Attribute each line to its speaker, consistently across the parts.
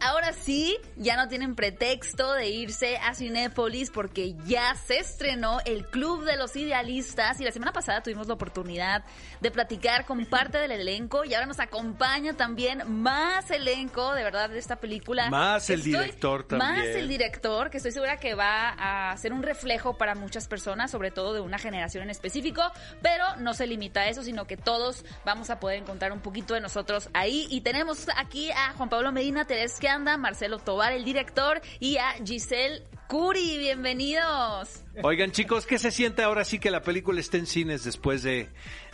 Speaker 1: Ahora sí, ya no tienen pretexto de irse a Cinépolis porque ya se estrenó el Club de los Idealistas y la semana pasada tuvimos la oportunidad de platicar con parte del elenco y ahora nos acompaña también más elenco, de verdad, de esta película.
Speaker 2: Más el director también.
Speaker 1: Más el director, que estoy segura que va a ser un reflejo para muchas personas, sobre todo de una generación en específico, pero no se limita a eso, sino que todos vamos a poder encontrar un poquito de nosotros ahí y tenemos aquí a Juan Pablo Medina Teresa que anda, Marcelo Tobar, el director, y a Giselle Curi. Bienvenidos.
Speaker 2: Oigan, chicos, ¿qué se siente ahora sí que la película esté en cines después de,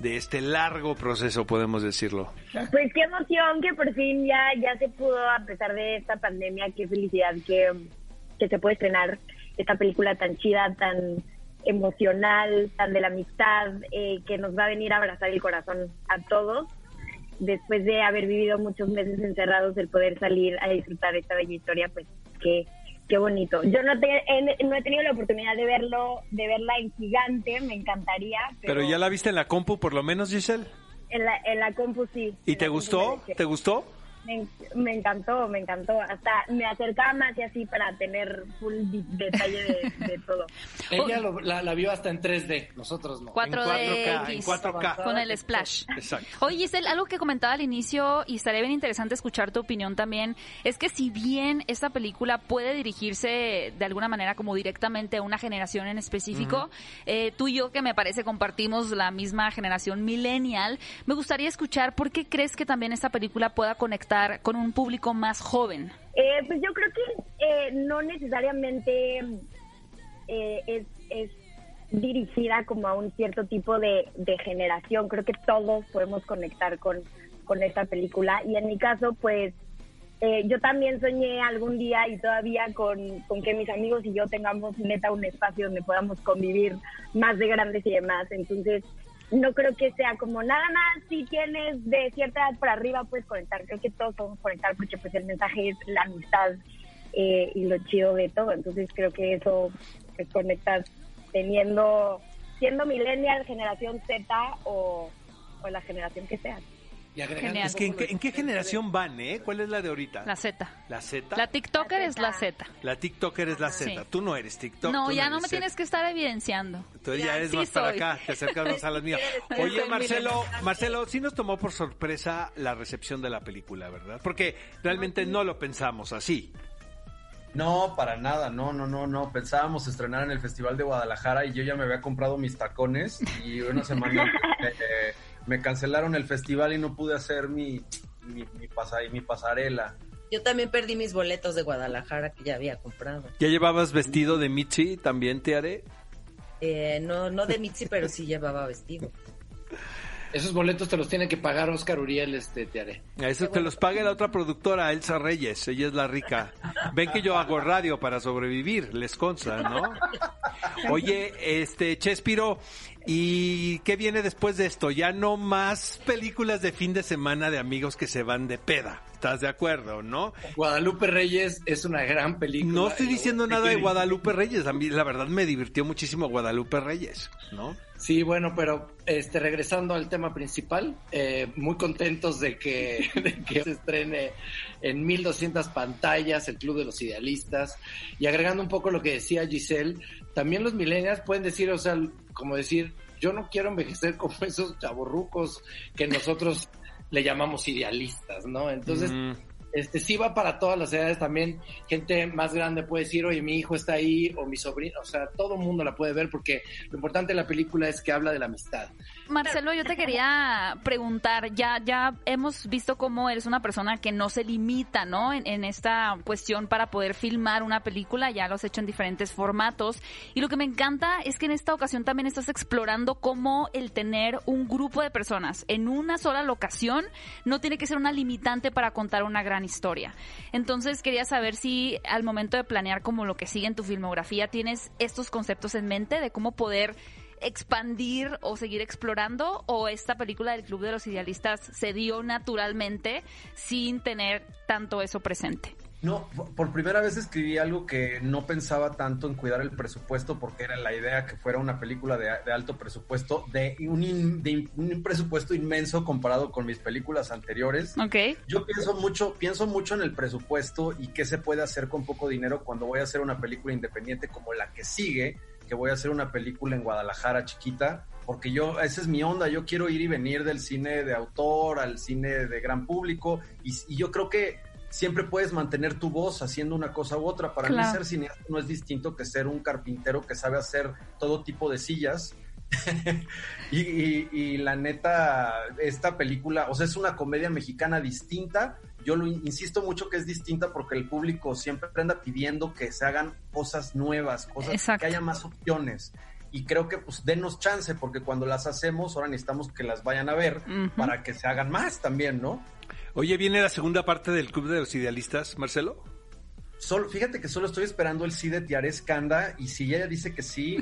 Speaker 2: de este largo proceso, podemos decirlo?
Speaker 3: Pues qué emoción que por fin ya, ya se pudo, a pesar de esta pandemia, qué felicidad que, que se puede estrenar esta película tan chida, tan emocional, tan de la amistad, eh, que nos va a venir a abrazar el corazón a todos después de haber vivido muchos meses encerrados, el poder salir a disfrutar esta bella historia, pues qué, qué bonito. Yo no, he, no he tenido la oportunidad de verlo, de verla en gigante, me encantaría.
Speaker 2: Pero, ya la viste en la compu, por lo menos, Giselle.
Speaker 3: En la, en la compu sí.
Speaker 2: ¿Y te gustó? ¿Te gustó?
Speaker 3: Me, encantó, me encantó. Hasta me acercaba más y así para tener full detalle de, todo.
Speaker 4: Ella la, vio hasta en 3D, nosotros no.
Speaker 1: 4D,
Speaker 2: en 4K,
Speaker 1: Con el splash.
Speaker 2: Exacto.
Speaker 1: Oye, Giselle, algo que comentaba al inicio y estaría bien interesante escuchar tu opinión también, es que si bien esta película puede dirigirse de alguna manera como directamente a una generación en específico, eh, tú y yo que me parece compartimos la misma generación millennial, me gustaría escuchar por qué crees que también esta película pueda conectar con un público más joven?
Speaker 3: Eh, pues yo creo que eh, no necesariamente eh, es, dirigida como a un cierto tipo de, generación. Creo que todos podemos conectar con, esta película. Y en mi caso, pues yo también soñé algún día y todavía con, con, que mis amigos y yo tengamos neta un espacio donde podamos convivir más de grandes y demás. Entonces, no creo que sea como nada más si tienes de cierta edad para arriba puedes conectar. Creo que todos podemos conectar porque pues el mensaje es la amistad eh, y lo chido de todo. Entonces creo que eso pues, conectas teniendo, siendo millennial, generación Z o, o la generación que
Speaker 2: Es que ¿en qué, generación van, eh? ¿Cuál es la de ahorita?
Speaker 1: La Z.
Speaker 2: ¿La Z?
Speaker 1: La TikToker es la Z.
Speaker 2: La TikToker es la Z. Tú no eres TikTok.
Speaker 1: No, ya no, me tienes que estar evidenciando.
Speaker 2: Entonces ya, eres más para acá, te acercas a las mías. Oye, Marcelo, Marcelo, sí nos tomó por sorpresa la recepción de la película, ¿verdad? Porque realmente no lo pensamos así.
Speaker 5: No, para nada, no, no, no, no. Pensábamos estrenar en el Festival de Guadalajara y yo ya me había comprado mis tacones y una semana eh, me cancelaron el festival y no pude hacer mi, mi, mi pasarela.
Speaker 6: Yo también perdí mis boletos de Guadalajara que ya había comprado.
Speaker 2: ¿Ya llevabas vestido de Mitzi? ¿También te haré?
Speaker 6: Eh, no, no de Mitzi, pero sí llevaba vestido.
Speaker 4: Esos boletos te los tiene que pagar Oscar Uriel, este, te haré.
Speaker 2: A eso te los pague la otra productora, Elsa Reyes, ella es la rica. Ven que yo hago radio para sobrevivir, les consta, ¿no? Oye, este, Chespiro, ¿Y qué viene después de esto? Ya no más películas de fin de semana de amigos que se van de peda. ¿Estás de acuerdo, no?
Speaker 4: Guadalupe Reyes es una gran película.
Speaker 2: No estoy diciendo nada de Guadalupe Reyes. A mí la verdad me divirtió muchísimo Guadalupe Reyes, ¿no?
Speaker 4: Sí, bueno, pero este regresando al tema principal, eh, muy contentos de que, de que se estrene en 1200 pantallas el Club de los Idealistas y agregando un poco lo que decía Giselle, también los millennials pueden decir, o sea, como decir, yo no quiero envejecer como esos chavorrucos que nosotros le llamamos idealistas, ¿no? Entonces, mm este sí va para todas las edades también. Gente más grande puede decir, oye, mi hijo está ahí, o mi sobrino, o sea, todo el mundo la puede ver porque lo importante de la película es que habla de la amistad.
Speaker 1: Marcelo, yo te quería preguntar, ya, ya hemos visto cómo eres una persona que no se limita, ¿no? En, en esta cuestión para poder filmar una película, ya lo has hecho en diferentes formatos. Y lo que me encanta es que en esta ocasión también estás explorando cómo el tener un grupo de personas en una sola locación no tiene que ser una limitante para contar una gran historia. Entonces quería saber si al momento de planear como lo que sigue en tu filmografía tienes estos conceptos en mente de cómo poder expandir o seguir explorando o esta película del Club de los Idealistas se dio naturalmente sin tener tanto eso presente?
Speaker 5: No, por primera vez escribí algo que no pensaba tanto en cuidar el presupuesto porque era la idea que fuera una película de, de alto presupuesto, de un, in- de un presupuesto inmenso comparado con mis películas anteriores.
Speaker 1: Ok.
Speaker 5: Yo pienso mucho, pienso mucho en el presupuesto y qué se puede hacer con poco dinero cuando voy a hacer una película independiente como la que sigue, que voy a hacer una película en Guadalajara chiquita, porque yo, esa es mi onda, yo quiero ir y venir del cine de autor al cine de gran público y, y yo creo que siempre puedes mantener tu voz haciendo una cosa u otra. Para
Speaker 1: Claro.
Speaker 5: mí ser cineasta no es distinto que ser un carpintero que sabe hacer todo tipo de sillas. y, y- y la neta, esta película, o sea, es una comedia mexicana distinta. Yo lo in- insisto mucho que es distinta porque el público siempre anda pidiendo que se hagan cosas nuevas, cosas
Speaker 1: Exacto.
Speaker 5: que haya más opciones. Y creo que pues denos chance porque cuando las hacemos ahora necesitamos que las vayan a ver para que se hagan más también, ¿no?
Speaker 2: Oye, ¿viene la segunda parte del Club de los Idealistas, Marcelo?
Speaker 5: Solo, fíjate que solo estoy esperando el sí de Tiare Skanda y si ella dice que sí,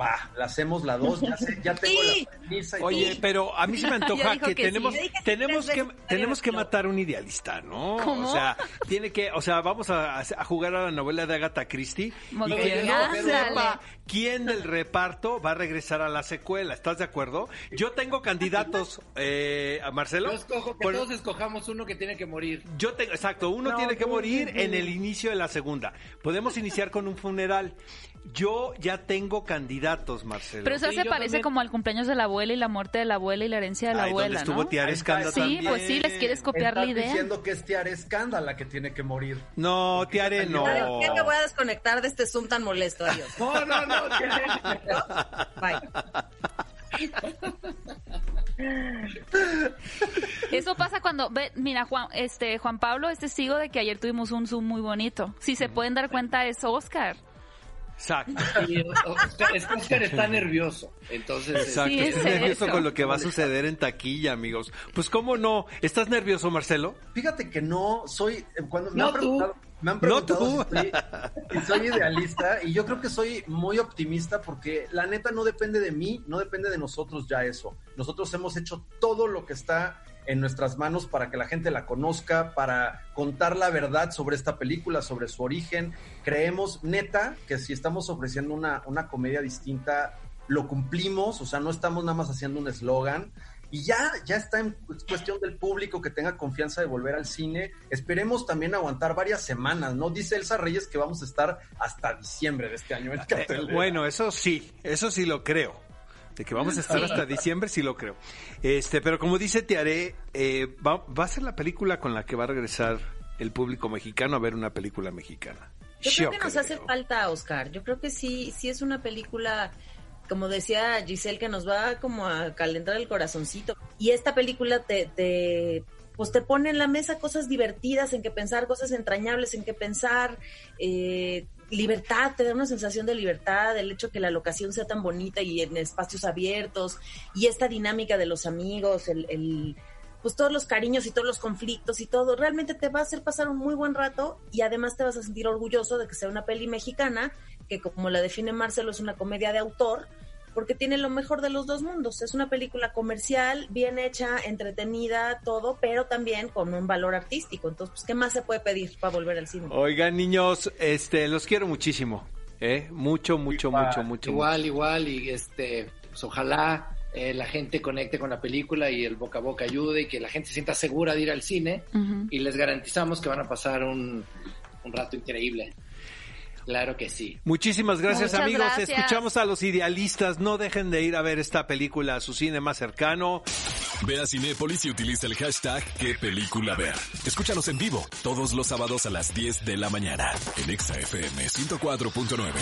Speaker 5: va, la hacemos la dos, ya sé, ya tengo
Speaker 6: Sí.
Speaker 5: la premisa y
Speaker 2: Oye,
Speaker 5: todo.
Speaker 2: pero a mí se me antoja que,
Speaker 1: que
Speaker 2: tenemos,
Speaker 6: sí
Speaker 2: tenemos que, tenemos que matar un idealista, ¿no?
Speaker 1: ¿Cómo?
Speaker 2: O sea, tiene que, o sea, vamos a, a jugar a la novela de Agatha Christie
Speaker 1: Muy
Speaker 2: y que no sepa quién del reparto va a regresar a la secuela. ¿Estás de acuerdo? Yo tengo candidatos, eh, a Marcelo.
Speaker 4: Yo escojo que
Speaker 2: Por-
Speaker 4: todos escojamos uno que tiene que morir.
Speaker 2: Yo tengo, exacto, uno tiene que morir en el inicio de la segunda. Podemos iniciar con un funeral. Yo ya tengo candidatos, Marcelo.
Speaker 1: Pero eso
Speaker 4: Sí,
Speaker 1: se parece
Speaker 4: también.
Speaker 1: como al cumpleaños de la abuela y la muerte de la abuela y la herencia de la
Speaker 2: Ay, ¿dónde
Speaker 1: abuela,
Speaker 2: estuvo
Speaker 1: ¿no?
Speaker 2: Skanda
Speaker 1: Sí,
Speaker 2: también?
Speaker 1: pues sí, les quieres copiar la
Speaker 5: Estás
Speaker 1: idea.
Speaker 5: diciendo que es Tiare Skanda la que tiene que morir.
Speaker 2: No, Tiare, no.
Speaker 6: ¿Sabes qué? Me voy a desconectar de este Zoom tan molesto. Adiós.
Speaker 4: No, no, no.
Speaker 6: Bye.
Speaker 1: Eso pasa cuando, ve, mira, Juan, este, Juan Pablo es testigo de que ayer tuvimos un Zoom muy bonito. Si se pueden dar cuenta es Oscar.
Speaker 2: Exacto.
Speaker 4: Y, Oscar- es que Oscar está nervioso. Entonces,
Speaker 2: Exacto,
Speaker 1: Sí, es
Speaker 2: nervioso
Speaker 1: eso.
Speaker 2: con lo que va a suceder en taquilla, amigos. Pues cómo no, ¿estás nervioso, Marcelo?
Speaker 5: Fíjate que no soy cuando me
Speaker 4: No
Speaker 5: han
Speaker 4: tú.
Speaker 5: Me han
Speaker 2: No
Speaker 5: preguntado si, soy, si soy idealista y yo creo que soy muy optimista porque la neta no depende de mí, no depende de nosotros ya eso. Nosotros hemos hecho todo lo que está en nuestras manos para que la gente la conozca, para contar la verdad sobre esta película, sobre su origen. Creemos neta que si estamos ofreciendo una, una comedia distinta, lo cumplimos, o sea, no estamos nada más haciendo un eslogan. Y ya, ya está en cuestión del público que tenga confianza de volver al cine. Esperemos también aguantar varias semanas, ¿no? Dice Elsa Reyes que vamos a estar hasta diciembre de este año en
Speaker 2: Eh,
Speaker 5: cartelera.
Speaker 2: bueno, eso sí, eso sí lo creo. De que vamos a estar hasta diciembre, sí lo creo. Este, pero como dice Tiare, eh, va, va a ser la película con la que va a regresar el público mexicano a ver una película mexicana.
Speaker 6: Yo creo que nos hace falta, Oscar. Yo creo que sí, sí es una película, como decía Giselle, que nos va como a calentar el corazoncito. Y esta película te, te pues te pone en la mesa cosas divertidas, en que pensar, cosas entrañables, en que pensar, eh, libertad, te da una sensación de libertad, el hecho que la locación sea tan bonita y en espacios abiertos, y esta dinámica de los amigos, el, el pues todos los cariños y todos los conflictos y todo, realmente te va a hacer pasar un muy buen rato y además te vas a sentir orgulloso de que sea una peli mexicana, que como la define Marcelo es una comedia de autor, porque tiene lo mejor de los dos mundos. Es una película comercial, bien hecha, entretenida, todo, pero también con un valor artístico. Entonces, pues, ¿qué más se puede pedir para volver al cine?
Speaker 2: Oigan, niños, este, los quiero muchísimo. ¿eh? Mucho, mucho,
Speaker 5: Igual,
Speaker 2: mucho, mucho.
Speaker 4: igual, igual, y este, pues ojalá eh, la gente conecte con la película y el boca a boca ayude y que la gente se sienta segura de ir al cine y les garantizamos que van a pasar un, un rato increíble. Claro que sí.
Speaker 2: Muchísimas gracias
Speaker 1: Muchas
Speaker 2: amigos.
Speaker 1: gracias.
Speaker 2: Escuchamos a los idealistas. No dejen de ir a ver esta película a su cine más cercano.
Speaker 7: Ve a Cinépolis y utiliza el hashtag qué película ver. Escúchanos en vivo todos los sábados a las 10 de la mañana en Exa FM 104.9.